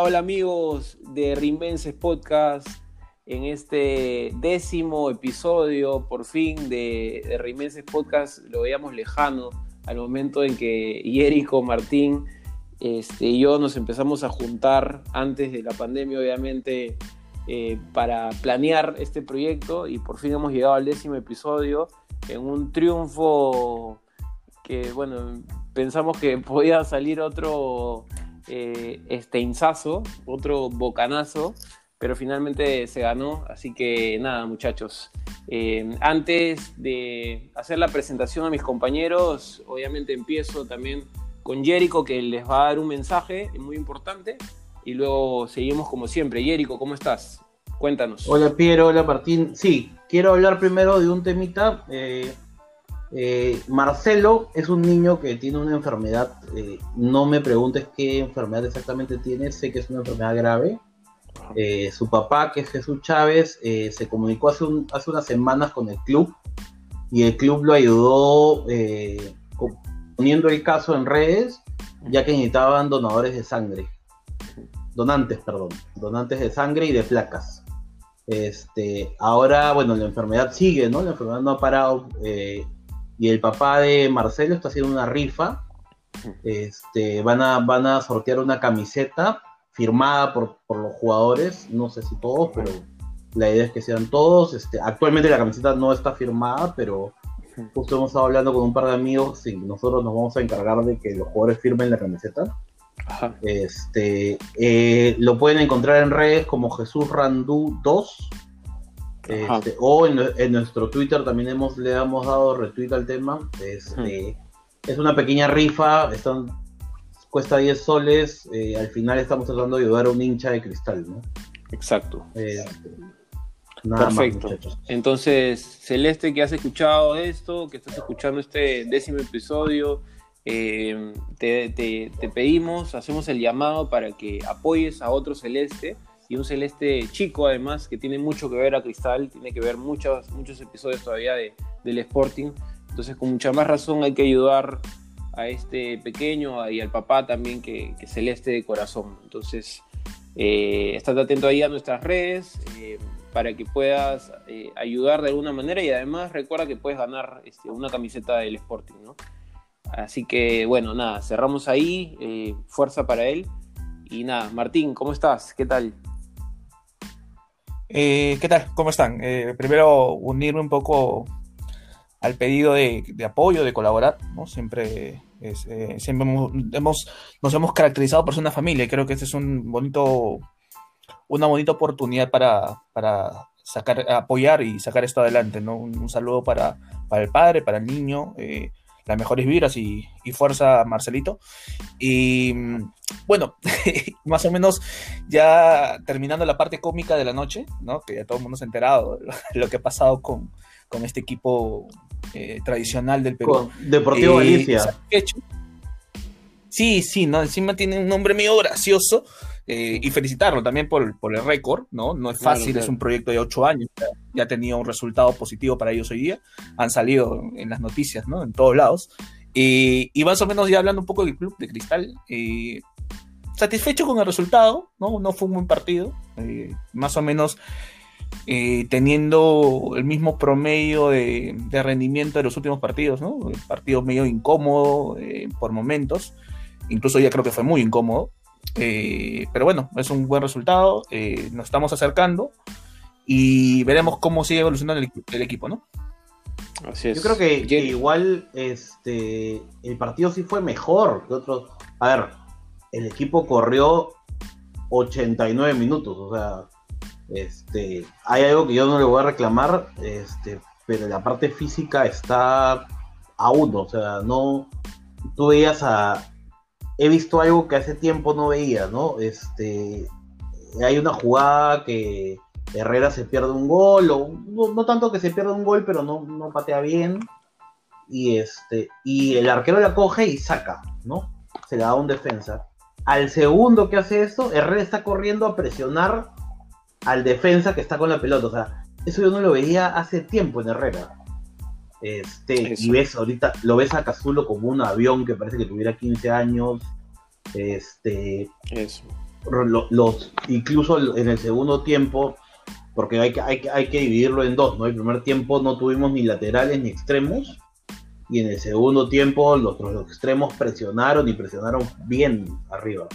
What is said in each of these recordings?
Hola, amigos de Rimenses Podcast. En este décimo episodio, por fin, de, de Rimenses Podcast, lo veíamos lejano al momento en que Jerico Martín este, y yo nos empezamos a juntar antes de la pandemia, obviamente, eh, para planear este proyecto y por fin hemos llegado al décimo episodio en un triunfo que, bueno, pensamos que podía salir otro eh, esteinzazo, otro bocanazo, pero finalmente se ganó, así que nada, muchachos. Eh, antes de hacer la presentación a mis compañeros, obviamente empiezo también con Jerico que les va a dar un mensaje muy importante y luego seguimos como siempre. Jerico, ¿cómo estás? Cuéntanos. Hola Piero, hola Martín. Sí, quiero hablar primero de un temita. Eh, eh, Marcelo es un niño que tiene una enfermedad. Eh, no me preguntes qué enfermedad exactamente tiene, sé que es una enfermedad grave. su papá, que es Jesús Chávez, se comunicó hace, hace unas semanas con el club y el club lo ayudó poniendo el caso en redes, ya que necesitaban donadores de sangre. Donantes, perdón. Donantes de sangre y de placas. Este, ahora, bueno, la enfermedad sigue, ¿no? La enfermedad no ha parado. Y el papá de Marcelo está haciendo una rifa. Este, van, a, van a sortear una camiseta firmada por, por los jugadores. No sé si todos, pero la idea es que sean todos. Este, actualmente la camiseta no está firmada, pero Justo hemos estado hablando con un par de amigos y nosotros nos vamos a encargar de que los jugadores firmen la camiseta. Este, eh, lo pueden encontrar en redes como Jesús Randú 2. Este, o en, nuestro Twitter también hemos, le hemos dado retweet al tema. Este, Es una pequeña rifa, están, cuesta 10 soles. Eh, al final estamos tratando de ayudar a un hincha de cristal, ¿no? Exacto. Este, Perfecto. Entonces, Celeste, que has escuchado esto, que estás escuchando este décimo episodio, eh, te, pedimos, hacemos el llamado para que apoyes a otro Celeste y un Celeste chico además, que tiene mucho que ver a Cristal, tiene que ver muchos, muchos episodios todavía de, del Sporting. Entonces, con mucha más razón hay que ayudar a este pequeño y al papá también que, que Celeste de corazón. Entonces, eh, estate atento ahí a nuestras redes. Eh, para que puedas eh, ayudar de alguna manera y además recuerda que puedes ganar este, una camiseta del Sporting, ¿no? Así que bueno, nada, cerramos ahí, eh, fuerza para él y nada, Martín, ¿cómo estás? ¿Qué tal? Eh, ¿Qué tal? ¿Cómo están? primero unirme un poco al pedido de, apoyo, de colaborar, ¿no? Siempre, siempre hemos, nos hemos caracterizado por ser una familia y creo que este es un bonito una bonita oportunidad para, para sacar, apoyar y sacar esto adelante, ¿no? Un, saludo para, para, el padre, para el niño, eh, las mejores vibras y, fuerza, Marcelito. Y bueno, más o menos ya terminando la parte cómica de la noche, ¿no? Que ya todo el mundo se ha enterado de lo que ha pasado con, con este equipo eh, tradicional del Perú. Deportivo eh, Galicia. Sí, sí, ¿no? Encima tiene un nombre medio gracioso. Eh, y felicitarlo también por, el récord, ¿no? No es fácil, es un proyecto de ocho años, ya, ha tenido un resultado positivo para ellos hoy día, han salido en las noticias, ¿no? En todos lados. y más o menos ya hablando un poco del club de Cristal, eh, satisfecho con el resultado, ¿no? No fue un buen partido, eh, más o menos teniendo el mismo promedio de, de, rendimiento de los últimos partidos, ¿no? El partido medio incómodo por momentos, incluso ya creo que fue muy incómodo. Eh, pero bueno, es un buen resultado, eh, nos estamos acercando y veremos cómo sigue evolucionando el, equipo, ¿no? Así es. Yo creo que, igual este, el partido sí fue mejor que otros. A ver, el equipo corrió 89 minutos, o sea, este, hay algo que yo no le voy a reclamar, este, pero la parte física está a uno, o sea, no, tú veías a, he visto algo que hace tiempo no veía, ¿no? Este, hay una jugada que Herrera se pierde un gol, o no, tanto que se pierda un gol, pero no, no, patea bien. Y este, y el arquero la coge y saca, ¿no? Se le da un defensa. Al segundo que hace eso, Herrera está corriendo a presionar al defensa que está con la pelota. O sea, eso yo no lo veía hace tiempo en Herrera. Este, y ves ahorita, lo ves a Cazulo como un avión que parece que tuviera 15 años. Este, los, incluso en el segundo tiempo, porque hay que, hay, hay que dividirlo en dos, ¿no? El primer tiempo no tuvimos ni laterales ni extremos, y en el segundo tiempo los, los extremos presionaron y presionaron bien arriba.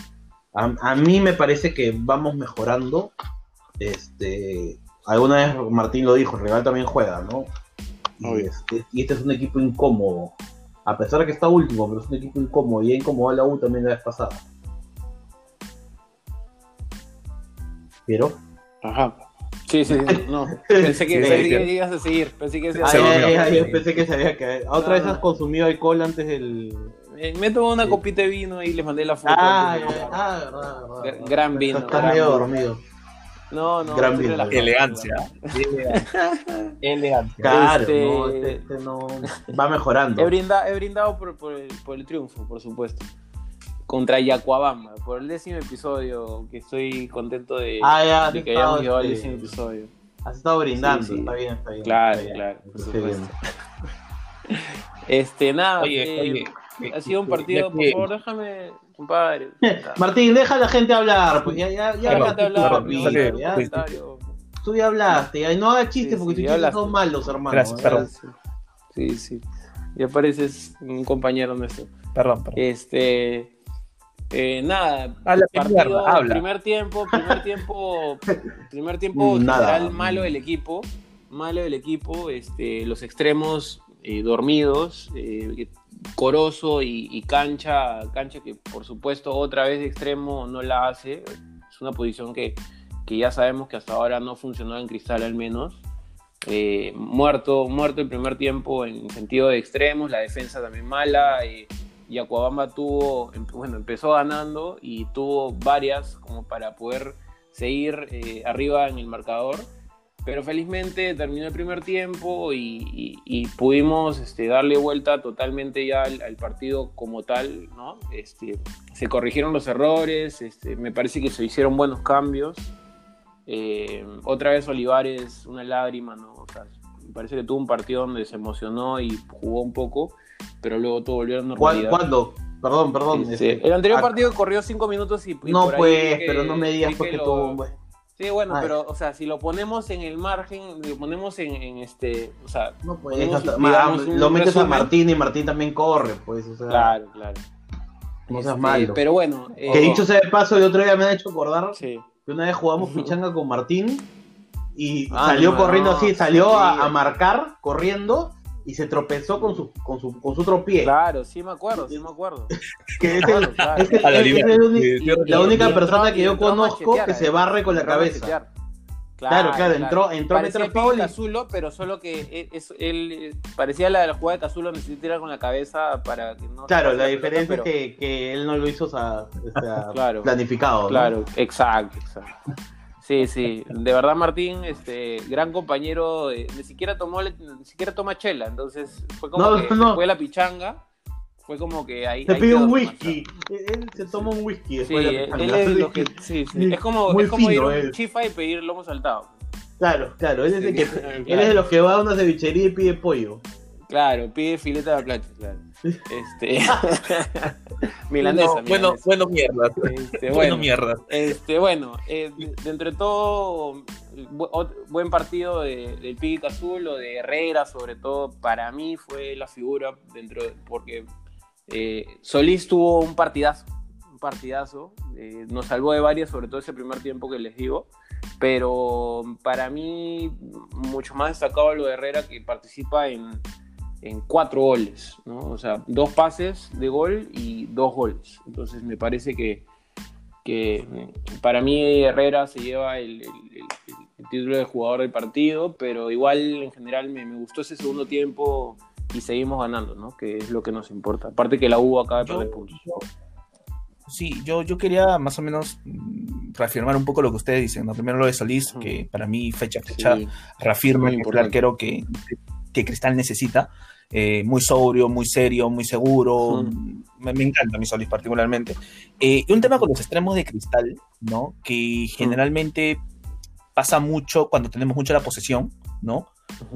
A, mí me parece que vamos mejorando. Este, alguna vez Martín lo dijo, el rival también juega, ¿no? Y este, y este, es un equipo incómodo. A pesar de que está último, pero es un equipo incómodo. Y incómodo la U también la vez pasada. Pero. Ajá. Sí, sí, no. Pensé que, ibas a seguir. Pensé que se había Pensé que se había caído. ¿Otra vez has consumido alcohol antes del.? Me tomé una copita de vino y les mandé la foto. Ah, ah verdad, Gran vino. Está medio dormido. No, no. Gran vino. Elegancia. Elegancia. Claro, este... No, este, este, no. Va mejorando. He brindado, he brindado por, por, el, por el triunfo, por supuesto contra Yacuabamba, por el décimo episodio, que estoy contento de, ah, ya, de que hayamos llegado al décimo episodio. Has estado brindando, sí, sí. está bien, está bien. Claro, está bien. claro, por supuesto. este, nada, oye, eh, oye, ha sido un partido, por favor, déjame, compadre. Martín, deja a la gente hablar, pues ya, ya, ya hablaste hablar, ya, Tú ya hablaste, no hagas chistes porque tus chistes son malos, hermano. Gracias, perdón. Sí, sí. Ya pareces un compañero nuestro. Perdón, perdón. Este, eh, nada, partido, primer tiempo, primer tiempo, primer tiempo nada. malo del equipo, malo del equipo, este, los extremos eh, dormidos, eh, Coroso y, Cancha, Cancha que por supuesto otra vez de extremo no la hace, es una posición que, que ya sabemos que hasta ahora no funcionó en Cristal al menos. muerto, muerto el primer tiempo en sentido de extremos, la defensa también mala y Acuabamba tuvo, em, bueno, empezó ganando y tuvo varias como para poder seguir eh, arriba en el marcador. Pero felizmente terminó el primer tiempo y, pudimos este, darle vuelta totalmente ya al, partido como tal, ¿no? Este, se corrigieron los errores, este, me parece que se hicieron buenos cambios. Eh, otra vez Olivares, una lágrima, ¿no? me parece que tuvo un partido donde se emocionó y jugó un poco pero luego todo volvió a normalidad. ¿Cuándo? Perdón, perdón. Este, el anterior partido corrió cinco minutos y. no, pues, pero no me digas porque tuvo. Sí, bueno, pero, o sea, si lo ponemos en el margen, lo ponemos en, este, o sea, no puedes, lo metes a Martín y Martín también corre, pues, o sea. Claro, claro. No seas este, malo. Pero bueno. que dicho sea de paso, el otro día me han hecho acordar que una vez jugamos pichanga con Martín y ah, salió corriendo así, salió a, a, marcar corriendo y se tropezó con su, con su, con su otro pie. Claro, sí me acuerdo, sí me acuerdo. que es, la única persona que yo conozco que se barre con la cabeza. Claro, claro, entró, entró parecía a Cazulo, pero solo que e, es, él parecía la de la jugada de Cazulo, necesita tirar con la cabeza para que no. Claro, la diferencia es que, que, él no lo hizo o sea, claro, planificado. Claro, exacto, exacto. Sí, sí, de verdad Martín, este, gran compañero, ni siquiera tomó, ni siquiera toma chela, entonces fue como que fue la pichanga, fue como que ahí. Se pidió un whisky, él se toma un whisky. Sí, él es lo que, sí, sí. es como, es como ir a un chifa y pedir lomo saltado. Claro, claro, él es, de que, él es de los que va a una cevichería y pide pollo. Claro, pide filete de la plancha, claro. Este. milanesa, Bueno, bueno, mierda. Este, bueno, mierda. Este, bueno, eh, dentro de todo, buen partido de, del Piguita Azul o de Herrera, sobre todo, para mí fue la figura dentro porque eh, Solís tuvo un partidazo, un partidazo, eh, nos salvó de varias, sobre todo ese primer tiempo que les digo, pero para mí mucho más destacado lo de Herrera que participa en en cuatro goles, ¿no? O sea, dos pases de gol y dos goles. Entonces me parece que, que para mí Herrera se lleva el, título de jugador del partido, pero igual en general me, gustó ese segundo tiempo y seguimos ganando, ¿no? Que es lo que nos importa. Aparte que la U acaba de perder puntos. Sí, yo, yo quería más o menos mm, reafirmar un poco lo que ustedes dicen. ¿no? Primero lo de Solís, que para mí fecha a fecha reafirma el arquero que, que Cristal necesita. Eh, muy sobrio, muy serio, muy seguro. Me, encanta mi Solís particularmente. Eh, y un tema con los extremos de cristal, ¿no? Que generalmente pasa mucho cuando tenemos mucho la posesión, ¿no?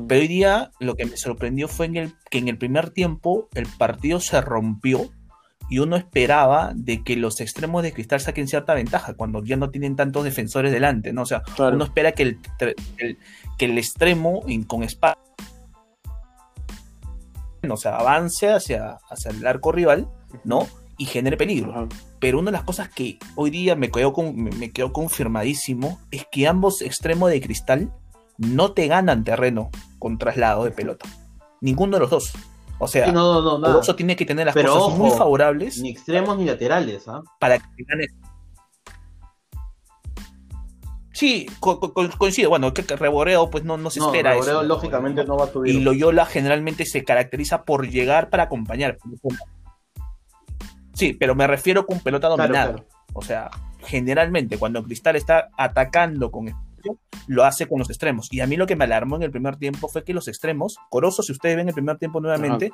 Pero hoy día lo que me sorprendió fue en el, que en el primer tiempo el partido se rompió y uno esperaba de que los extremos de Cristal saquen cierta ventaja cuando ya no tienen tantos defensores delante, ¿no? O sea, Claro. uno espera que el, el- que el extremo con espacio o sea, avance hacia, hacia el arco rival, ¿no? Y genere peligro. Ajá. Pero una de las cosas que hoy día me quedó, con- me, quedó confirmadísimo es que ambos extremos de cristal no te ganan terreno con traslado de pelota. Ninguno de los dos. O sea, no, no, tiene que tener las Pero cosas ojo, muy favorables Ni extremos ni laterales, ¿ah? para que te gane. Sí, co- co- co- coincido. Bueno, que, que Reboreo pues no, no se No, espera Reboreo, eso. lógicamente no va a subir. Y Loyola generalmente se caracteriza por llegar para acompañar. Sí, pero me refiero con pelota dominada. claro. O sea, generalmente cuando Cristal está atacando con espacio, lo hace con los extremos. Y a mí lo que me alarmó en el primer tiempo fue que los extremos, Corozo, si ustedes ven el primer tiempo nuevamente,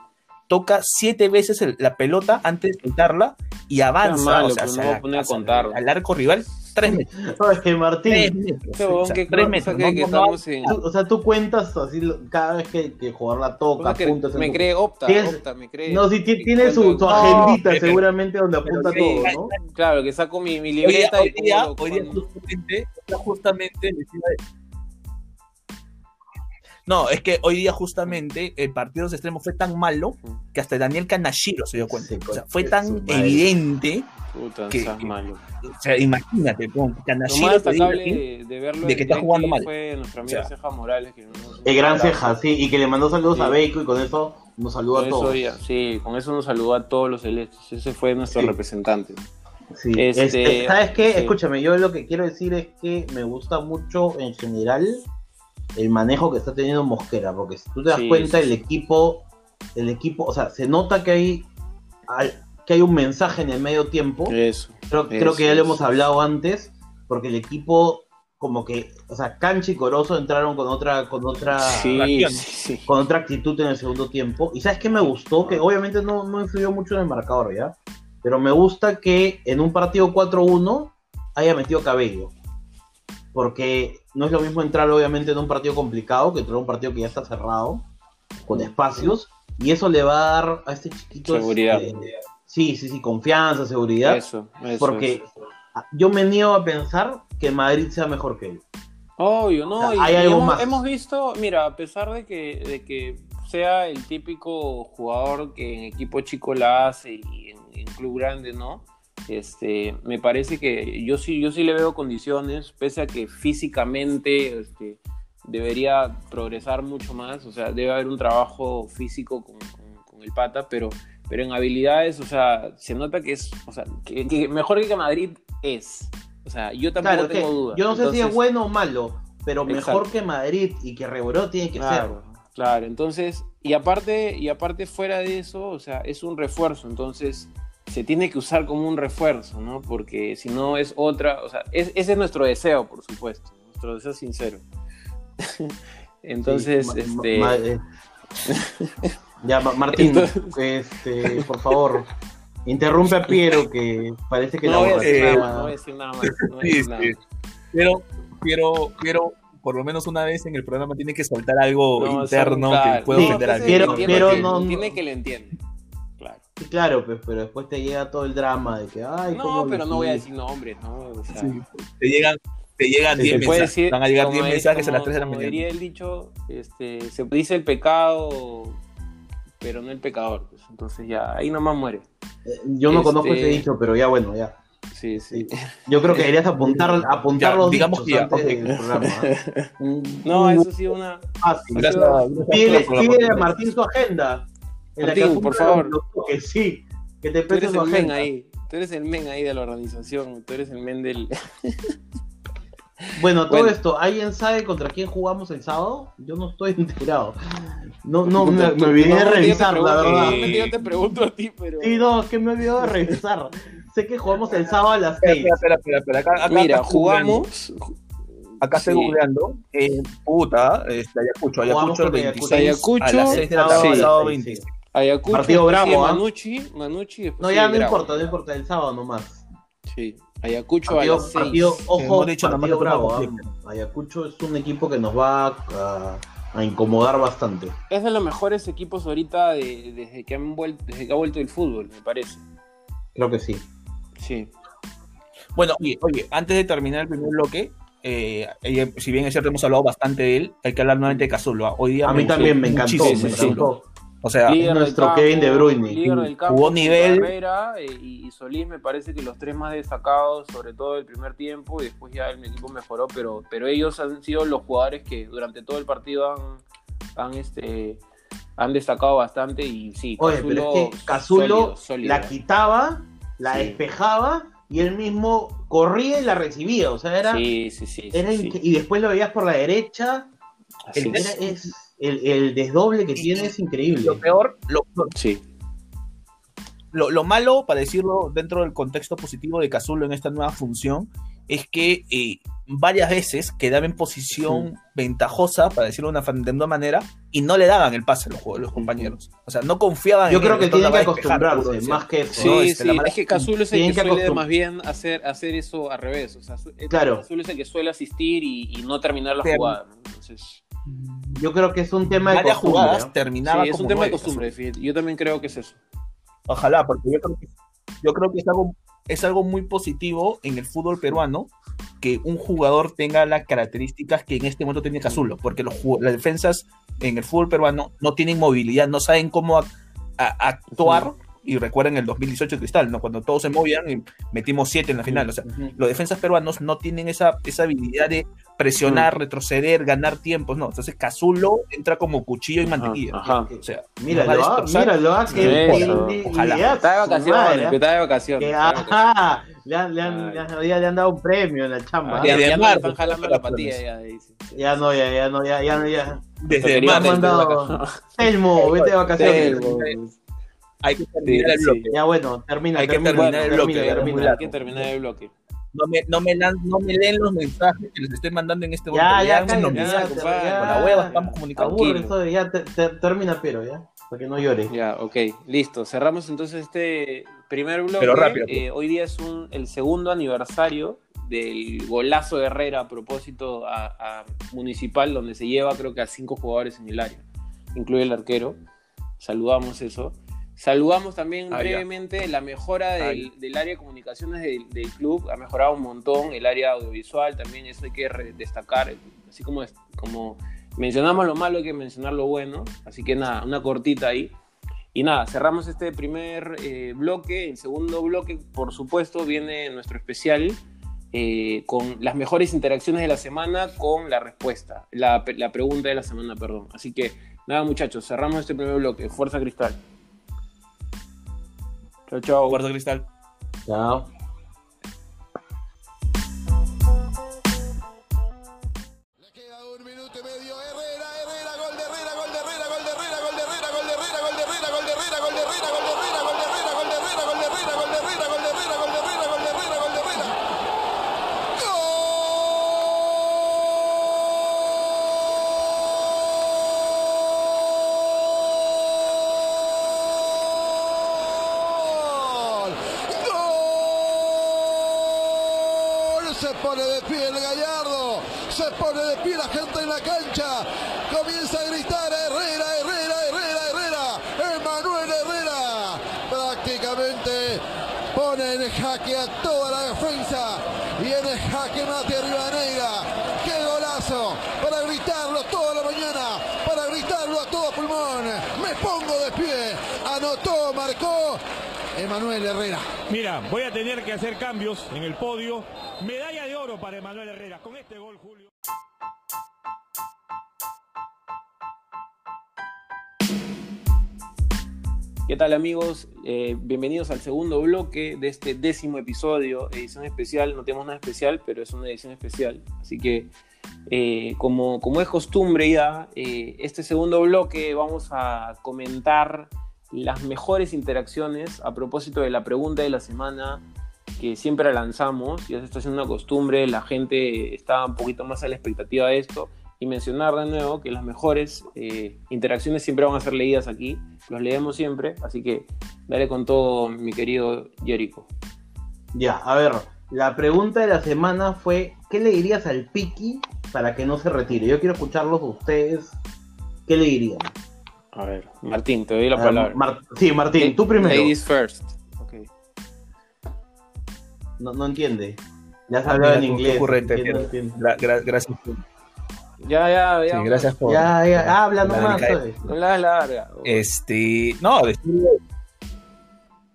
toca siete veces el- la pelota antes de soltarla y avanza malo, o sea, hacia no voy a la- poner a hacia contar. al arco rival, tres metros. No, es que Tres Martín, metros, que tres metros. o sea, no- que no- estamos en- tú- o sea, tú cuentas así cada vez que, que jugador la toca, que apuntas me cree opta, Tienes- opta, me cree. No, sí, ti- tiene su, su No, agendita pero- seguramente donde apunta sí, todo, ¿no? Claro, que saco mi, mi Hoy día, libreta hoy día- hoy día justamente, justamente No, es que hoy día justamente el partido de extremo fue tan malo que hasta Daniel Canashiro se dio cuenta. Sí, o sea, fue tan evidente, Puta, que- que- malo. o sea, imagínate, con Lo más destacable de, de verlo de que está jugando mal. fue nuestra amiga O sea, Ceja Morales. Que nos- El gran ceja, sí, y que le mandó saludos Sí. a Bacon y con eso nos saluda Con a eso todos. ya- sí, con eso nos saludó a todos los celestes. Ese fue nuestro Sí. representante. Sí. Este, Este, ¿Sabes qué? sí. Escúchame, yo lo que quiero decir es que me gusta mucho en general el manejo que está teniendo Mosquera, porque si tú te das Sí, cuenta, sí, el sí. equipo, el equipo, o sea, se nota que hay, que hay un mensaje en el medio tiempo. Eso. Creo, creo que ya lo hemos hablado antes, porque el equipo, como que, o sea, Canchi y Corozo entraron con otra, con otra, con otra actitud en el segundo tiempo. Y sabes qué me gustó, que obviamente no, no influyó mucho en el marcador, ¿ya? Pero me gusta que en un partido 4-1 haya metido cabello. Porque no es lo mismo entrar obviamente en un partido complicado que entrar en un partido que ya está cerrado, con espacios. Y eso le va a dar a este chiquito... Seguridad. este, sí, sí, sí, confianza, seguridad. Eso, eso. porque eso. yo me niego a pensar que Madrid sea mejor que él. Obvio, ¿no? O sea, Y- hay y algo hemos, más. hemos visto, mira, a pesar de que, de que sea el típico jugador que en equipo chico la hace y en, en club grande, ¿no? Este, me parece que yo sí, yo sí le veo condiciones, pese a que físicamente este, debería progresar mucho más, o sea, debe haber un trabajo físico con, con- con el pata, pero, pero en habilidades, o sea, se nota que es, o sea, que, que mejor que Madrid es. O sea, yo tampoco Claro, tengo dudas. yo no sé si es Entonces- bueno o malo, pero mejor Exacto. que Madrid y que Reboró tiene que Claro, claro. Entonces, y aparte, y aparte fuera de eso, o sea, es un refuerzo, entonces se tiene que usar como un refuerzo, ¿no? Porque si no es otra, o sea, es- ese es nuestro deseo, por supuesto, nuestro deseo sincero. entonces, Sí, este, ma- eh. ya, Ma- Martín, Entonces- este, por favor, interrumpe a Piero que parece que no la voy a decir nada más, no voy a decir nada más, no voy a decir Sí, nada sí. más. Pero, pero, pero, por lo menos una vez en el programa tiene que soltar algo No, interno que pueda Sí, ofender a ese alguien. Pero- entiende pero que- no- entiende que le entiende. Claro. Sí, claro, pues, pero después te llega todo el drama de que, ay, No, ¿cómo pero no voy a decir nombres, ¿no? O sea, Sí, te llegan, te llegan Se 10 se puede mensajes. decir, Van a llegar como 10 di- mensajes a las como- 3 de la como mañana. diría el dicho, este, se dice el pecado, pero no el pecador. pues. Entonces ya, ahí nomás muere. Eh, Yo no Este- conozco ese dicho, pero ya bueno, ya. Sí, sí. Yo creo que deberías apuntar, apuntar Ya, los digamos dichos que ya, antes ok. del programa. ¿eh? No, eso sí una... fácil. Gracias, Pídele- a. Martín su agenda. En la que Martín, por apunta favor. toques, sí. Que te Tú eres el men ahí. Tú eres el men ahí de la organización. Tú eres el men del... Bueno, todo Bueno. esto, ¿alguien sabe contra quién jugamos el sábado? Yo no estoy enterado. No, no, me, me olvidé de revisar, la verdad. yo te pregunto a ti, pero... Sí, no, es que me he olvidado de revisar. sé que jugamos el sábado a las 6. Espera, espera, espera, espera. Acá, acá Mira, jugamos... Acá estoy Sí. googleando. Eh, puta, este, Ayacucho, Ayacucho el contra 26 Ayacucho. a las 6 de la tarde, sí. sábado sí, 26. Ayacucho, Partido después bravo, ¿ah? Manucci, Manucci, después No, ya no Bravo. importa, no importa, el sábado nomás. Sí, Ayacucho a Partido, las 6. partido, ojo, dicho, partido bravo. ¿ah? Ayacucho es un equipo que nos va a, a incomodar bastante. Es de los mejores equipos ahorita de- desde, que han vuelto, desde que ha vuelto el fútbol, me parece. Creo que sí. Sí. Bueno, oye, oye, antes de terminar el primer bloque, eh, eh, si bien es cierto, hemos hablado bastante de él, hay que hablar nuevamente de Cazorla. Hoy día A mí también me encantó, me sí, sí. encantó. O sea, Líder nuestro Kevin De Bruyne. líder del campo, Jugó nivel. Carrera, eh, y, y Solís me parece que los tres más destacados, sobre todo el primer tiempo, y después ya el equipo mejoró, pero, pero ellos han sido los jugadores que durante todo el partido han, han, este, han destacado bastante y sí, Oye, pero es que Cazulo sólido, sólido. la quitaba, la Sí. despejaba y él mismo corría y la recibía. O sea, era. Sí, sí, sí. era sí, inque- Y después lo veías por la derecha. Así El, es. era- es- el, el desdoble que tiene es increíble. lo peor, lo, Sí. lo, lo malo, para decirlo dentro del contexto positivo de Cazulo en esta nueva función, es que eh, varias veces quedaba en posición ventajosa, para decirlo de una, de una manera, y no le daban el pase a los, los compañeros. O sea, no confiaban Yo en creo él, que tienen que despejar, acostumbrarse, más que eso. Sí, No, este, sí, la mala- es que Cazulo es el tienen que que suele más bien hacer, hacer eso al revés. O sea, su- eh, Claro. Cazulo es el que suele asistir y, y no terminar la Pero- jugada. ¿no? Entonces, Yo creo que es un tema de Varias costumbre. jugadas ¿no? terminaba sí, es un tema de costumbre. Yo también creo que es eso. Ojalá, porque yo creo que, yo creo que es, algo, es algo muy positivo en el fútbol peruano que un jugador tenga las características que en este momento tiene Cazulo, porque los, las defensas en el fútbol peruano no tienen movilidad, no saben cómo a- a- actuar. Y recuerden el 2018 Cristal, ¿no? cuando todos se movían y metimos siete en la final. O sea, los defensas peruanos no tienen esa, esa habilidad de presionar, retroceder, ganar tiempos, no. Entonces Cazulo entra como cuchillo y mantequilla. Ajá. O sea, Míralo, a ah, destrozar. míralo, ah, que que- Ojalá. ya, Está de vacaciones, ah. está de vacaciones. Que, está de vacaciones. ajá, le han, le han- le han- ya le han dado un premio en la chamba. Ya, Desde ya no le marzo, están jalando la patilla ya, dice. Ya no, ya, ya no, ya, ya no, ya. Desde marzo, mandado, Elmo, vete de vacaciones. Sí, hay que terminar el sí. bloque. Ya bueno, termina, Hay que termina, terminar termina, el bloque, termina, termina. Hay que terminar el bloque. No me, no, me lan- no me leen los mensajes que les estoy mandando en este Ya, momento. ya, Léanme los cállate, mensajes. ya, ya. Con la hueva estamos comunicando. Aburre ya te- te- termina, pero ya, para que no llore. Ya, ok, listo. Cerramos entonces este primer bloque. Pero rápido. Eh, hoy día es un, el segundo aniversario del golazo de Herrera a propósito a, a Municipal, donde se lleva creo que a cinco jugadores en el área, incluye el arquero. Saludamos eso. Saludamos también Ah, ya. brevemente la mejora del, del área de comunicaciones del, del club. Ha mejorado un montón. El área audiovisual también, eso hay que destacar. Así como, como mencionamos lo malo, hay que mencionar lo bueno. Así que nada, una cortita ahí. Y nada, cerramos este primer eh, bloque. El segundo bloque, por supuesto, viene nuestro especial eh, con las mejores interacciones de la semana con la respuesta, la, la pregunta de la semana, perdón. Así que nada, muchachos, cerramos este primer bloque. Fuerza Cristal. Chao, chao. Cuarto cristal. Chao. Se pone de pie el Gallardo, se pone de pie la gente en la cancha, comienza a gritar Herrera, Herrera, Herrera, Emanuel Herrera, prácticamente pone en jaque a toda la defensa y en el jaque mate a Rivadeneira. ¡Qué golazo! Para gritarlo toda la mañana, para gritarlo a todo pulmón. Me pongo de pie, anotó, marcó Emanuel Herrera. Mira, voy a tener que hacer cambios en el podio. Medalla de oro para Emanuel Herrera. Con este gol, Julio. ¿Qué tal amigos? Eh, bienvenidos al segundo bloque de este décimo episodio, edición especial. No tenemos nada especial, pero es una edición especial. Así que, eh, como, como es costumbre ya, eh, este segundo bloque vamos a comentar las mejores interacciones a propósito de la pregunta de la semana que siempre lanzamos. Ya se está haciendo una costumbre, la gente está un poquito más a la expectativa de esto. Y mencionar de nuevo que las mejores eh, interacciones siempre van a ser leídas aquí. Los leemos siempre, así que dale con todo, mi querido Jericho. Ya, a ver, la pregunta de la semana fue, ¿qué le dirías al Piki para que no se retire? Yo quiero escucharlos de ustedes. ¿Qué le dirían? A ver, Martín, te doy la Ah, palabra. Mar- sí, Martín, tú primero. Ladies first. Ok. No, no entiende. Ya has hablado Ah, Mira en tú, qué inglés. ocurrente, entiende, Pedro. entiende. Gra- gra- gracias. por- Ya, ya, ya. sí, gracias por. Ya, ya, habla la nomás. No la larga. Este. No, decirle.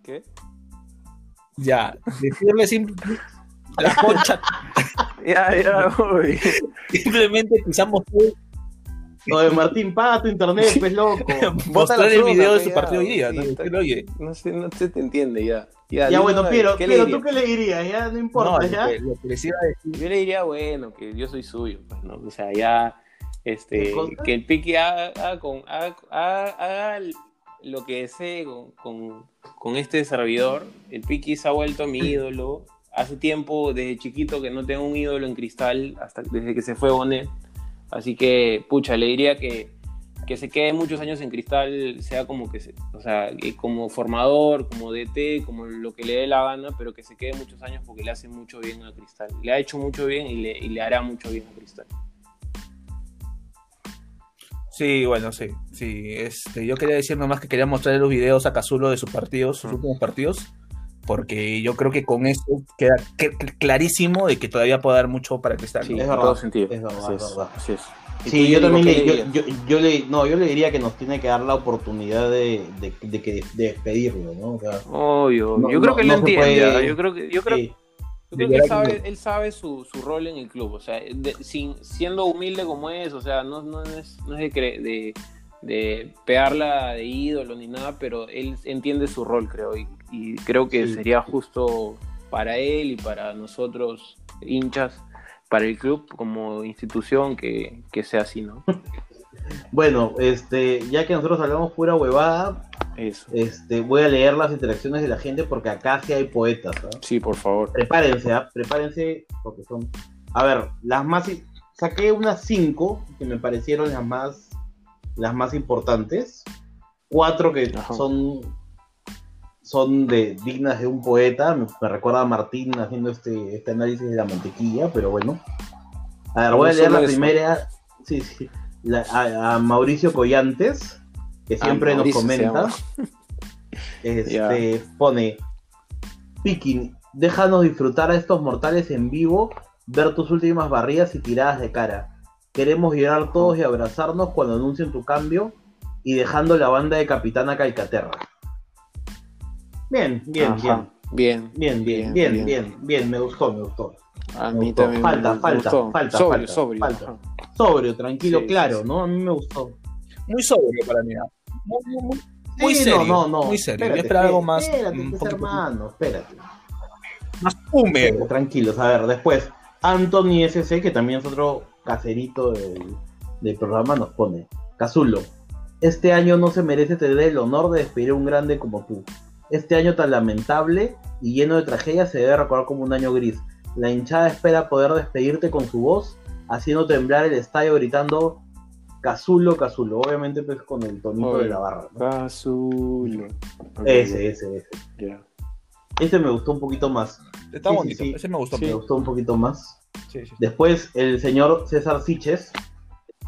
¿Qué? Ya. Decirle simplemente. La concha. Ya, ya, uy. Simplemente pisamos todo. Oye, Martín, paga tu internet, pues loco. Mostrar el video de su ya, partido hoy día. sí, ¿no? sé, no se te entiende ya. Ya, bueno, a ver, Piero, ¿qué le Piero, diría? ¿tú qué le dirías? Ya no no, importa, lo ya. que, lo que les iba a decir. Yo le diría, bueno, que yo soy suyo, pues, ¿no? O sea, ya, este, que el Piqui haga, haga con, haga, haga- haga lo que desee con, con, con este servidor. El Piqui se ha vuelto mi ídolo. Hace tiempo, desde chiquito, que no tengo un ídolo en cristal, hasta desde que se fue Bonet. Así que, pucha, le diría que, que se quede muchos años en cristal, sea como que, se- o sea, que como formador, como DT, como lo que le dé la gana, pero que se quede muchos años porque le hace mucho bien a cristal. Le ha hecho mucho bien y le, y le hará mucho bien a cristal. Sí, bueno, sí. sí este, yo quería decir nomás que quería mostrarle los videos a Cazulo de sus partidos, sus últimos partidos. Porque yo creo que con eso queda cl- cl- clarísimo de que todavía puede dar mucho para Cristal. Sí, ¿no? es en verdad, todo sentido. es verdad, Así es es, verdad. así es. ¿Y Sí, yo también le, yo, dirías? yo, yo le, no, yo le diría que nos tiene que dar la oportunidad de, de, de que, de despedirlo, ¿no? O sea, Obvio, No, yo creo no- que no lo entiende. puede-. Yo creo que, yo creo, sí. yo creo que él sabe, él sabe su, su rol en el club. O sea, de- sin, siendo humilde como es, o sea, no, no es, no es de, de, de pegarla de ídolo ni nada, pero él entiende su rol, creo. Y, y creo que Sí. sería justo para él y para nosotros, hinchas, para el club como institución, que, que sea así, ¿no? Bueno, este, ya que nosotros hablamos pura huevada, Eso. este, voy a leer las interacciones de la gente porque acá sí hay poetas. Sí, por favor. Prepárense, ¿ah? prepárense porque son. A ver, las más. Saqué unas cinco que me parecieron las más, las más importantes. Cuatro que Ajá. son, son de, dignas de un poeta. Me, me recuerda a Martín haciendo este, este análisis de la mantequilla, pero bueno. A ver, voy a leer la eso. primera. Sí, sí. La- a, a Mauricio Collantes, que Ah, siempre nos comenta. Este, pone, Pikin, déjanos disfrutar a estos mortales en vivo, ver tus últimas barridas y tiradas de cara. Queremos llorar todos y abrazarnos cuando anuncien tu cambio y dejando la banda de Capitana Calcaterra. Bien, bien, Ajá. Bien. bien, bien, bien, bien, bien, bien, me gustó, me gustó. A Me mí gustó. también Falta, me falta, gustó. falta, sobrio, falta, sobrio. falta. Sobrio, tranquilo, claro, sí. ¿no? A mí me gustó. Muy sobrio para mí. ¿no? Muy, serio. no, no, no. Muy serio. Espérate, esperaba algo más. Espérate, un poquito hermano, espérate. más húmedo. Tranquilos, a ver, después, Anthony SC, que también es otro caserito del, del programa, nos pone, Cazulo, este año no se merece tener el honor de despedir a un grande como tú. Este año tan lamentable y lleno de tragedias se debe recordar como un año gris. La hinchada espera poder despedirte con su voz, haciendo temblar el estadio gritando Cazulo, Cazulo, obviamente pues con el tonito de la barra. ¿no? Cazulo. Ese, ese, ese. Ya. Este me gustó un poquito más. Está Sí, bonito. sí. Ese me gustó. Me gustó un poquito más. Sí, sí. Después, el señor César Siches,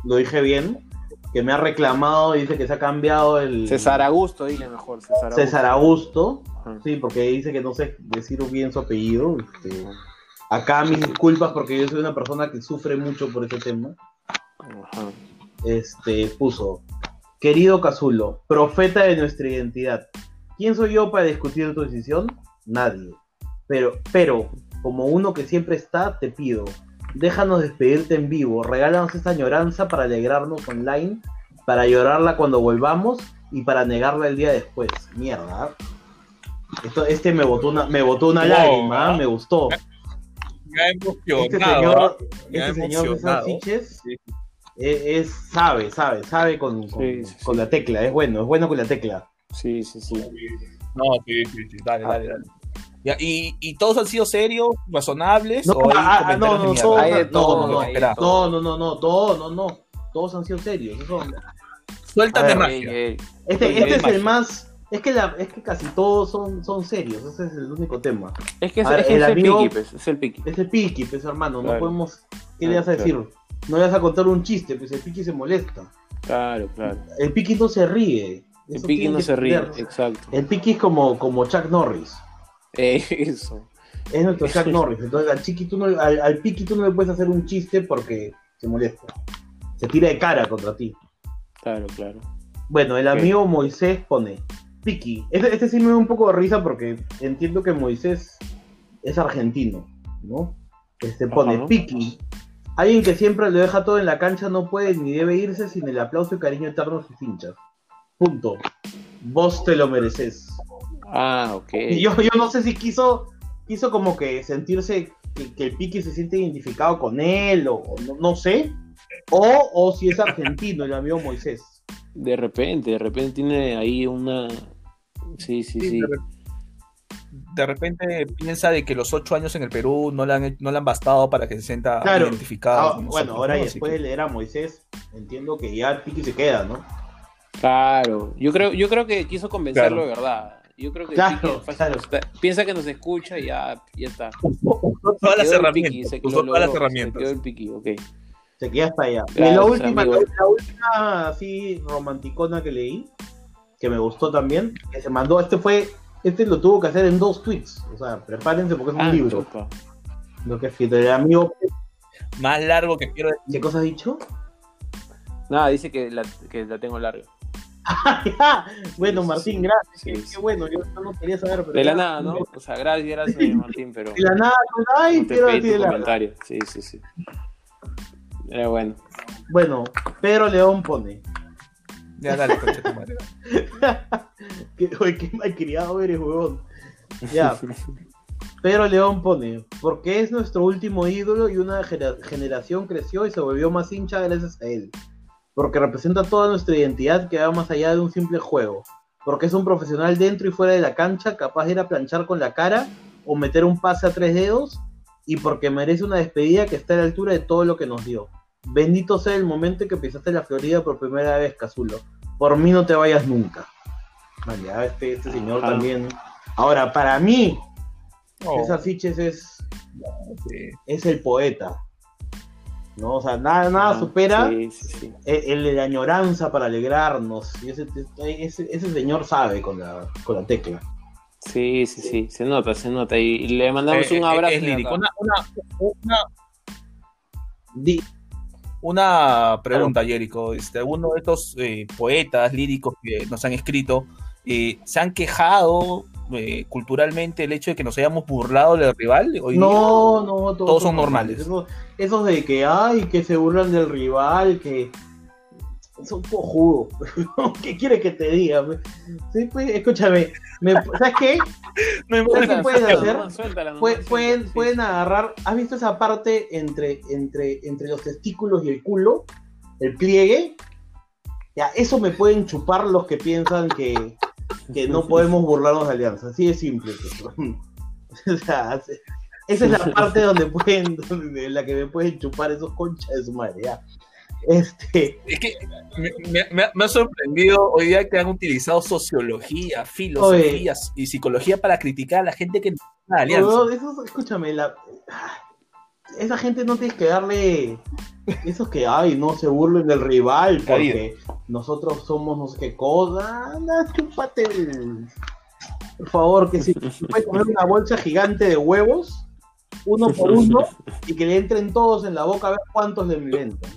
lo dije bien, que me ha reclamado y dice que se ha cambiado el César Augusto, dile mejor. César Augusto. César Augusto, Ajá. sí, porque dice que no sé decir bien su apellido. este, acá mis disculpas porque yo soy una persona que sufre mucho por ese tema. Ajá. Este, puso, querido Cazulo, profeta de nuestra identidad, ¿quién soy yo para discutir tu decisión? Nadie. Pero, pero, como uno que siempre está, te pido, déjanos despedirte en vivo, regálanos esta añoranza para alegrarnos online, para llorarla cuando volvamos y para negarla el día después. Mierda. Esto, este me botó una, me botó una lágrima, ¿ah? me gustó. Me ha emocionado. Este señor, Me ha este señor César emocionado. Siches Sí. es, es- sabe, sabe, sabe con, con, Sí, sí, con sí. la tecla, es bueno, es bueno con la tecla. Sí, sí, sí. No, sí, sí, sí. Dale, dale, dale. Ya, y, y todos han sido serios, razonables, No, o hay ah, ah, no, no, todos, no, todo, no, no, no, no, no, no, todos, no, no, todos han sido serios. eso- Suéltame A ver, magia. Ey, ey. Este, este es magia. el más, es que, la, es que casi todos son, son serios, ese es el único tema. Es que es, ver, es el es el amigo- piqui, pues, es el piqui. Es el piqui, pues hermano, no Claro. podemos, ¿qué le Claro, vas a decir? No le vas a contar un chiste, pues el piqui se molesta. Claro, claro. El piqui no se ríe. El piqui no se ríe, exacto. El piqui es como, como Chuck Norris. Eso. Es nuestro Jack Norris. Entonces al chiqui tú no, al, al piqui tú no le puedes hacer un chiste porque se molesta. Se tira de cara contra ti. Claro, claro. Bueno, el amigo Moisés pone Piki. Este, este sí me da un poco de risa porque entiendo que Moisés es argentino, ¿no? Este pone Ajá. Piki. Alguien que siempre lo deja todo en la cancha no puede ni debe irse sin el aplauso y cariño eterno de sus hinchas. Punto. Vos te lo mereces. Ah, ok. Y yo, yo no sé si quiso, quiso como que sentirse que, que el Piki se siente identificado con él, o, o no, no sé. O, o si es argentino el amigo Moisés. De repente, de repente tiene ahí una. Sí, sí, sí. de, re- de repente piensa de que los ocho años en el Perú no le han, no le han bastado para que se sienta Claro. identificado. Ah, con bueno, nosotros, ahora ¿no? y después que- de leer a Moisés, entiendo que ya el Piki se queda, ¿no? Claro. Yo creo, yo creo que quiso convencerlo Claro. de verdad. Yo creo que Claro, Piqui claro. piensa que nos escucha y ya, ya está. todas las herramientas. Piqui, se- usó lo todas las se herramientas. quedó el piqui, ok. Se queda hasta allá. Gracias, y la última, la última así romanticona que leí, que me gustó también, que se mandó, este fue, este lo tuvo que hacer en dos tweets. O sea, prepárense porque es un Ah, libro. chupa. Lo que ha escrito el amigo. Más largo que quiero decir. ¿Qué cosa has dicho? Nada, dice que la, que la tengo larga. bueno, Martín, gracias. sí, qué, sí. qué bueno, yo no quería saber. Pero De la ya- nada, ¿no? O sea, gracias, gracias, Martín, pero De la nada, pues, ay, no te quiero pedí decir de tu la. Sí, sí, sí. Era bueno. Bueno, Pedro León pone. Ya dale, concha tu madre. que, oye, qué malcriado eres, huevón. Ya. Pedro León pone, porque es nuestro último ídolo y una generación creció y se volvió más hincha gracias a él. Porque representa toda nuestra identidad que va más allá de un simple juego. Porque es un profesional dentro y fuera de la cancha, capaz de ir a planchar con la cara o meter un pase a tres dedos. Y porque merece una despedida que está a la altura de todo lo que nos dio. Bendito sea el momento en que pisaste la Florida por primera vez, Cazulo. Por mí no te vayas nunca. Vale, ya este, este señor Ajá. también. Ahora, para mí, Oh, César Siches es, sí. es el poeta. ¿No? O sea, nada, nada Ajá, supera Sí, sí, sí. el, el de la añoranza para alegrarnos. Y ese, ese, ese señor sabe con la, con la tecla. Sí, sí, sí, se nota, se nota. Y, le mandamos Eh, un eh, abrazo. Es lírico. Una, una, una, Di- una pregunta, Jerico. Este, ¿Alguno de estos eh, poetas líricos que nos han escrito eh, se han quejado eh, culturalmente el hecho de que nos hayamos burlado del rival? hoy día? no, no, todos, todos son normales. Esos, esos de que, ay, que se burlan del rival, que son cojudos. ¿Qué quiere que te diga? Sí, pues, escúchame, me- ¿sabes qué? Hay ¿Sabes qué pueden hacer? pueden, sí, pueden agarrar, ¿has visto esa parte entre, entre, entre los testículos y el culo? El pliegue. Ya, eso me pueden chupar los que piensan que, que no podemos burlarnos de alianza. Así de simple. pues. o sea, esa es la parte donde pueden, donde- en la que me pueden chupar esos conchas de su madre. ya. Este, Es que me, me- me ha- sorprendido hoy día que han utilizado sociología, filosofía y psicología para criticar a la gente que no es de alianza. Eso- escúchame, la, esa gente no tienes que darle esos que ay no se burlen del rival porque nosotros somos no sé qué cosa. Anda, chúpate el- Por favor, que si puede comer una bolsa gigante de huevos, uno por uno, y que le entren todos en la boca a ver cuántos le inventan.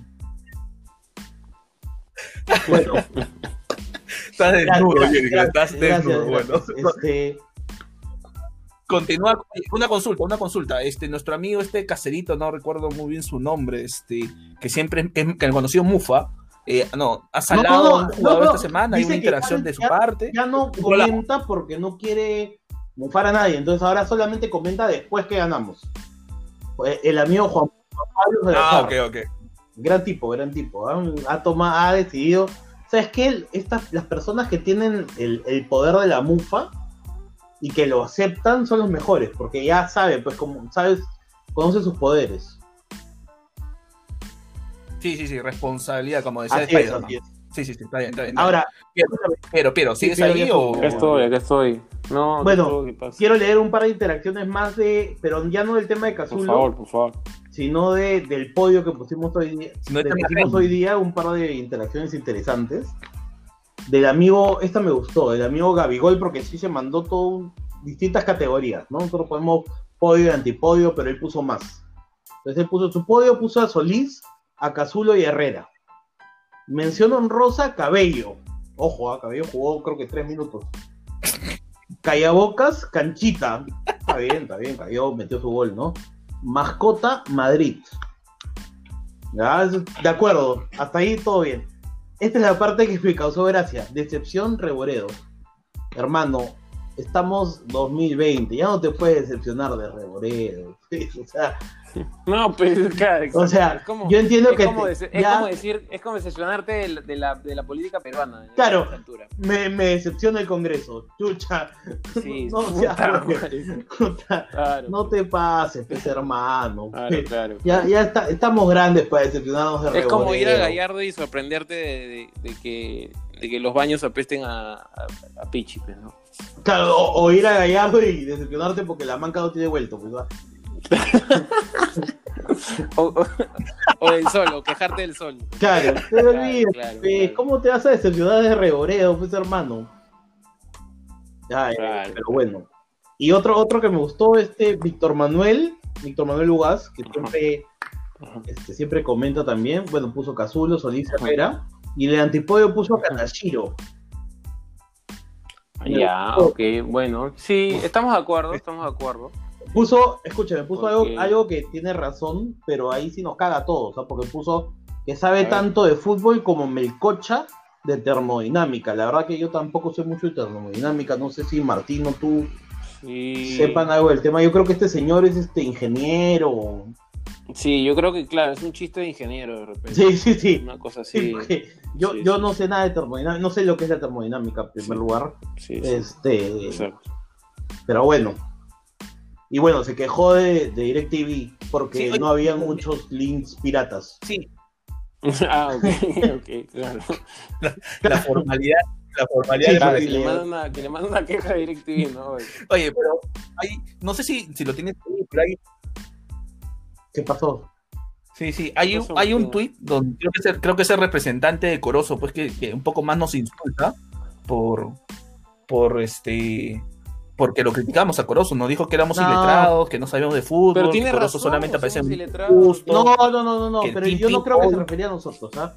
Bueno, Estás desnudo, gracias, estás desnudo. gracias. Bueno, Este, continúa. Una consulta, una consulta. Este, nuestro amigo, este caserito, no recuerdo muy bien su nombre, este, que siempre es que el conocido Mufa. eh, no, ha salado no, a un jugador no, esta semana, hay una interacción ya- de su ya- parte. ya no comenta porque no quiere mufar a nadie, entonces ahora solamente comenta después que ganamos. Pues, El amigo Juan Pablo Ah, ok, ok. gran tipo, gran tipo. Ha tomado, ha decidido. ¿Sabes qué? Estas, las personas que tienen el, el poder de la mufa y que lo aceptan son los mejores, porque ya sabe, pues como sabes, conoce sus poderes. Sí, sí, sí, responsabilidad, como decía Así es, Spider-Man. así es. Sí, sí, sí, está bien, está bien. Ahora, pero, pero, ¿sigues pero ahí o...? Acá estoy, acá estoy. No, ¿qué Bueno, quiero leer un par de interacciones más de, pero ya no del tema de Por Cazulo, favor, por favor. sino de, del podio que pusimos hoy día. No random. hoy día un par de interacciones interesantes. Del amigo, esta me gustó, del amigo Gabigol, porque sí se mandó todo distintas categorías, ¿no? Nosotros podemos podio y antipodio, pero él puso más. Entonces él puso su podio, puso a Solís, a Cazulo y Herrera. Mención honrosa, Cabello. Ojo, a Cabello jugó creo que tres minutos. Callabocas, Canchita. Está bien, está bien, cayó, metió su gol, ¿no? Mascota, Madrid. Ya, de acuerdo, hasta ahí todo bien. Esta es la parte que me causó gracia. Decepción, Reboredo. Hermano, estamos 2020, ya no te puedes decepcionar de Reboredo. O sea, No, pues, claro, o sea es como- yo entiendo es que como, te- dece- es ya- como decir, es como decepcionarte de, la- de la, de la política peruana. Claro. me, me decepciona el Congreso. Chucha, Sí, no, puta seas- madre. puta, Claro, no te pases, pues, hermano. claro, claro. Ya, ya está- estamos grandes para decepcionarnos de Es como ir a. Gallardo y sorprenderte de, de- de que, de que los baños apesten a, a, a Pichi, pues, ¿no? Claro, o, o ir a Gallardo y decepcionarte porque la manca no tiene vuelto. Pues, ¿va? O, o- o del sol, o quejarte del sol. Claro, te Claro, olvides, claro, claro. ¿cómo te vas a decepcionar de Reboredo, pues hermano? Ay, pero bueno. Y otro, otro que me gustó, este Víctor Manuel, Víctor Manuel Ugas, que siempre, Ajá. este, siempre comenta también, bueno, puso Cazulo, Solís Herrera, y el antipodio puso Katashiro. Ya, ok, bueno. Sí, estamos de acuerdo, estamos de acuerdo. Puso, escúchame, puso algo, algo que tiene razón, pero ahí sí nos caga a todos, ¿ah? porque puso que sabe tanto de fútbol como Melcocha de termodinámica. La verdad que yo tampoco sé mucho de termodinámica, no sé si Martín o tú Sí. sepan algo del tema. Yo creo que este señor es este ingeniero. Sí, yo creo que, claro, es un chiste de ingeniero de repente. Sí, sí, sí. Una cosa Sí, así. yo, Sí, yo no sé nada de termodinámica, no sé lo que es la termodinámica en primer Sí. lugar. Sí, sí, Este, exacto. pero bueno. Y bueno, se quejó de, de DirecTV porque Sí, oye, no había muchos links piratas. Sí, Ah, ok, ok, claro. la formalidad, la formalidad Sí, de que, le manda una, que le manda una queja a DirecTV, ¿no? Oye, pero hay, no sé si, si lo tienes ahí, pero hay, ¿Qué pasó? sí, sí, hay, un- hay un tuit donde creo que, es el, creo que es el representante de Corozo, pues que, que un poco más nos insulta por, por este, porque lo criticamos a Corozo, nos dijo que éramos No. iletrados, que no sabíamos de fútbol, Pero que Corozo razón, solamente aparece en justo. No, no, no, no, no, pero yo no creo que se refería a nosotros, ¿ah?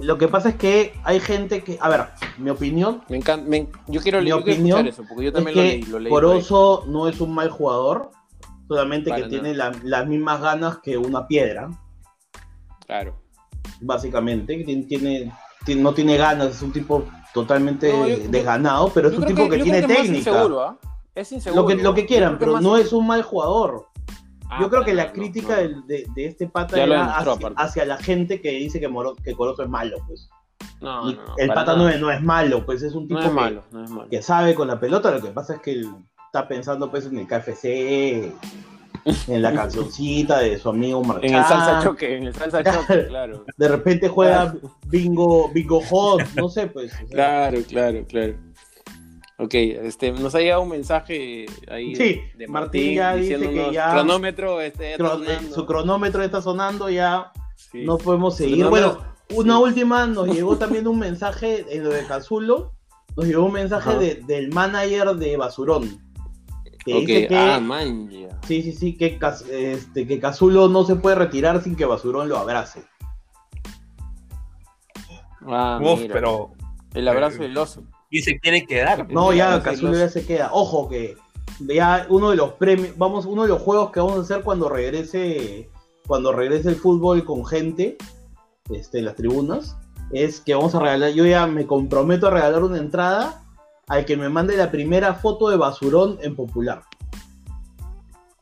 Lo que pasa es que hay gente que, a ver, mi opinión Me encanta, me- yo quiero, Mi yo opinión eso, porque yo es también lo que leí. Lo leí por ahí. Corozo no es un mal jugador, solamente que tiene la- las mismas ganas que una piedra, Claro. básicamente, que tiene, tiene- tiene- no tiene ganas, es un tipo totalmente No, yo- yo- desganado, pero es un tipo que, tiene es técnica. inseguro, ¿ah? Es inseguro. Lo que, lo que quieran, pero no es un mal jugador. Ah, Yo creo que la crítica no, no. del- De, de este pata era hacia, la gente que dice que, Moro- que Corozo es malo, pues. No, Y el pata no es, no es malo, pues es un tipo No es que- malo, no es malo. que sabe con la pelota, lo que pasa es que él está pensando pues en el KFC, en la cancioncita de su amigo Marchán. En el salsa choque, en el salsa choque, claro. De repente juega bingo, bingo hot, no sé, pues. o sea, Claro, claro, claro. Ok, este, nos ha llegado un mensaje ahí Sí, de Martín Martín, ya dice que ya- cronómetro, este, eh, su cronómetro está sonando, ya Sí. no podemos seguir. Bueno, una sí. última, nos llegó también un mensaje en lo de Cazulo, nos llegó un mensaje de- del manager de Basurón. Que dice que, ah, man, ya. sí, sí, sí, que, Cas- este, que Cazulo no se puede retirar sin que Basurón lo abrace. Ah, Uf, mira. pero El abrazo del oso. ¿Quién se quiere quedar? No, ya los- ya se queda. Ojo que ya uno de los premios, vamos, uno de los juegos que vamos a hacer cuando regrese, cuando regrese el fútbol con gente, este, en las tribunas, es que vamos a regalar, yo ya me comprometo a regalar una entrada al que me mande la primera foto de basurón en popular.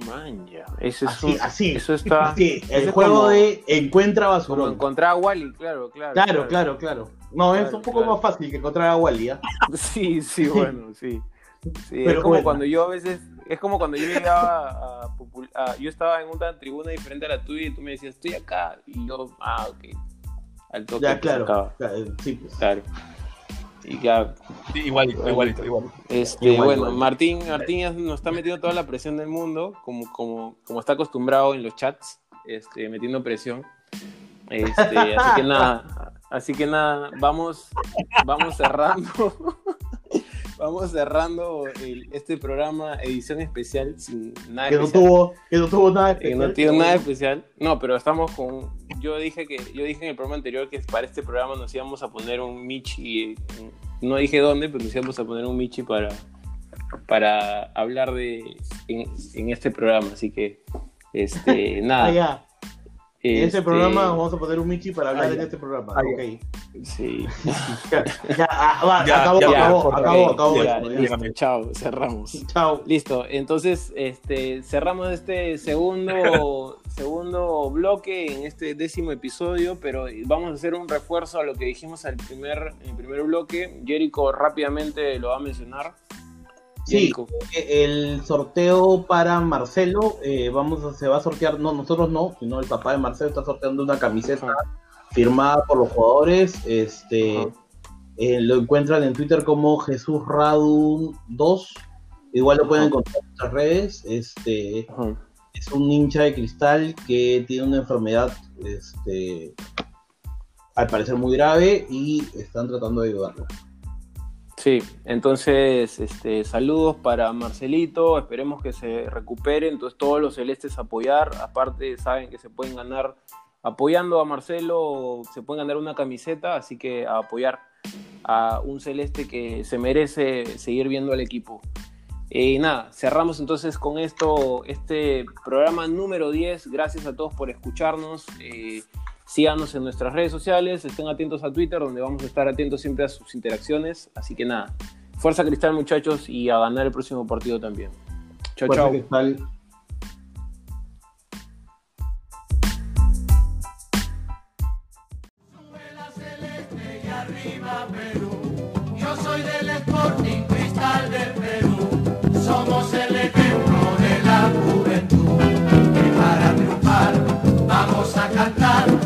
Man, ya. Eso es Así, un- así. Eso está. Sí, el juego como- de encuentra basurón. encontrar a Wally, claro, claro. Claro, claro, claro. No, es Claro, un poco claro. más fácil que encontrar a Wally. Sí, sí, bueno, sí. Sí, Pero es como bueno. cuando yo a veces, es como cuando yo llegaba a, popul- a- yo estaba en una tribuna diferente a la tuya y tú me decías, estoy acá, y yo, ah, ok. Al toque Ya, claro. claro, Sí, pues. Claro. Y ya, Sí, igualito, igualito, igualito. este, Igual, bueno, igual. Martín, Martín ya nos está metiendo toda la presión del mundo, como, como, como está acostumbrado en los chats, este, metiendo presión. Este, así que nada, así que nada, vamos, vamos cerrando. vamos cerrando el- este programa, edición especial, sin nada Que no especial. tuvo, que no tuvo nada Que especial. no tiene nada especial. No, pero estamos con. Yo dije que yo dije en el programa anterior que para este programa nos íbamos a poner un Michi. No dije dónde, pero nos íbamos a poner un Michi para, para hablar de en, en este programa. Así que, este, nada. En este Este, programa vamos a poner un Michi para hablar Ah, en este programa. Ah, ya. ok. Sí. Ya, ya, ah, va, Ya, acabó, ya, acabó, acabó, acabó. chao, cerramos. Chao. Listo, entonces este, cerramos este segundo, segundo bloque en este décimo episodio, pero vamos a hacer un refuerzo a lo que dijimos al primer, en el primer bloque. Jericho rápidamente lo va a mencionar. Sí, Jericho. el sorteo para Marcelo, eh, vamos a, se va a sortear, no, nosotros no, sino el papá de Marcelo está sorteando una camiseta firmada por los jugadores. Este, eh, lo encuentran en Twitter como Jesús Radun 2. Igual lo pueden encontrar en nuestras redes. Este, Ajá. es un hincha de cristal que tiene una enfermedad, este, al parecer muy grave y están tratando de ayudarlo. Sí, entonces este, saludos para Marcelito, esperemos que se recupere, entonces todos los celestes apoyar, aparte saben que se pueden ganar, apoyando a Marcelo, se pueden ganar una camiseta, así que apoyar a un celeste que se merece seguir viendo al equipo. Y nada, cerramos entonces con esto, este programa número 10, gracias a todos por escucharnos. eh, síganos en nuestras redes sociales, estén atentos a Twitter, donde vamos a estar atentos siempre a sus interacciones. Así que nada, fuerza Cristal, muchachos, y a ganar el próximo partido también. Chao, chao. cantar